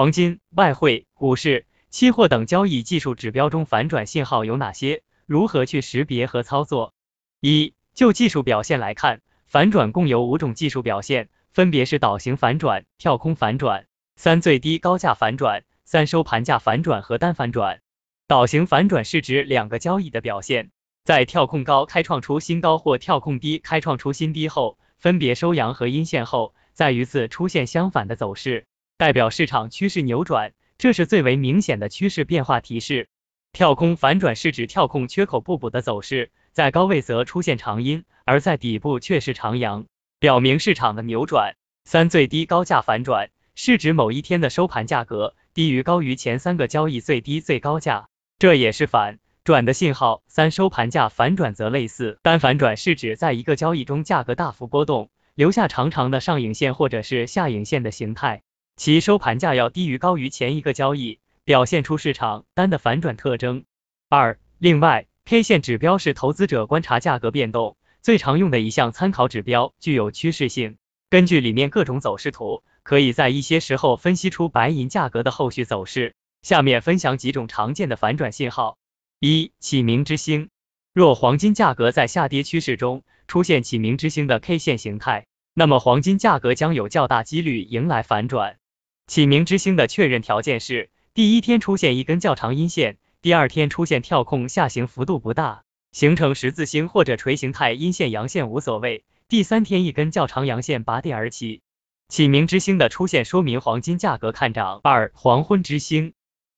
黄金、外汇、股市、期货等交易技术指标中反转信号有哪些？如何去识别和操作？一、就技术表现来看，反转共有五种技术表现，分别是倒行反转、跳空反转、三最低高价反转、三收盘价反转和单反转。倒行反转是指两个交易的表现，在跳空高开创出新高或跳空低开创出新低后，分别收阳和阴线后，再于次出现相反的走势，代表市场趋势扭转，这是最为明显的趋势变化提示。跳空反转是指跳空缺口不补的走势，在高位则出现长阴，而在底部却是长阳，表明市场的扭转。三最低高价反转是指某一天的收盘价格低于高于前三个交易最低最高价。这也是反转的信号。三收盘价反转则类似，单反转是指在一个交易中价格大幅波动，留下长长的上影线或者是下影线的形态，其收盘价要低于高于前一个交易，表现出市场单的反转特征。二，另外，K 线指标是投资者观察价格变动最常用的一项参考指标，具有趋势性。根据里面各种走势图，可以在一些时候分析出白银价格的后续走势。下面分享几种常见的反转信号。一、启明之星。若黄金价格在下跌趋势中出现启明之星的 K 线形态，那么黄金价格将有较大几率迎来反转。启明之星的确认条件是：第一天出现一根较长阴线，第二天出现跳空下行幅度不大，形成十字星或者锤形态阴线阳线无所谓，第三天一根较长阳线拔地而起。启明之星的出现说明黄金价格看涨。二、黄昏之星。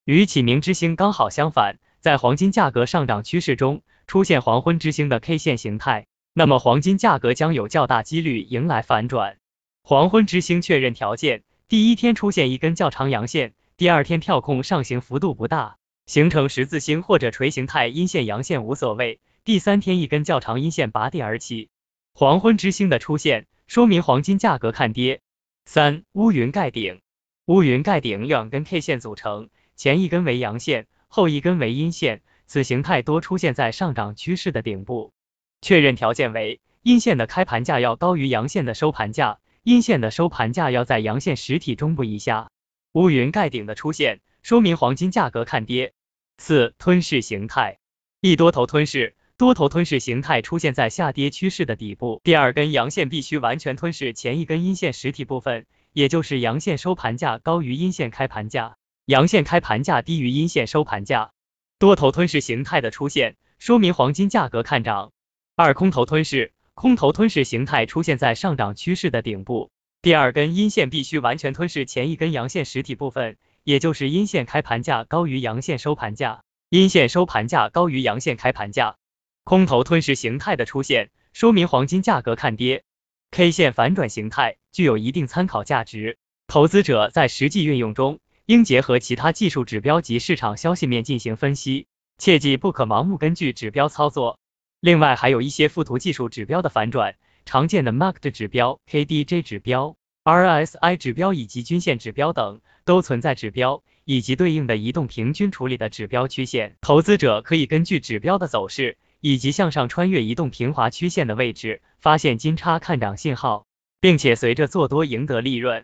与启明之星刚好相反，在黄金价格上涨趋势中出现黄昏之星的 K 线形态，那么黄金价格将有较大几率迎来反转。黄昏之星确认条件：第一天出现一根较长阳线，第二天跳空上行幅度不大，形成十字星或者锤形态阴线阳线无所谓，第三天一根较长阴线拔地而起。黄昏之星的出现说明黄金价格看跌。三、乌云盖顶。乌云盖顶两根 K 线组成。前一根为阳线，后一根为阴线，此形态多出现在上涨趋势的顶部。确认条件为阴线的开盘价要高于阳线的收盘价，阴线的收盘价要在阳线实体中部以下。乌云盖顶的出现，说明黄金价格看跌。四、吞噬形态，一多头吞噬，多头吞噬形态出现在下跌趋势的底部，第二根阳线必须完全吞噬前一根阴线实体部分，也就是阳线收盘价高于阴线开盘价。阳线开盘价低于阴线收盘价，多头吞噬形态的出现，说明黄金价格看涨。二空头吞噬，空头吞噬形态出现在上涨趋势的顶部，第二根阴线必须完全吞噬前一根阳线实体部分，也就是阴线开盘价高于阳线收盘价，阴线收盘价高于阳线开盘价。空头吞噬形态的出现，说明黄金价格看跌。K 线反转形态具有一定参考价值，投资者在实际运用中。应结合其他技术指标及市场消息面进行分析，切记不可盲目根据指标操作。另外，还有一些附图技术指标的反转，常见的 MACD 指标、KDJ 指标、RSI 指标以及均线指标等，都存在指标以及对应的移动平均处理的指标曲线。投资者可以根据指标的走势以及向上穿越移动平滑曲线的位置，发现金叉看涨信号，并且随着做多赢得利润。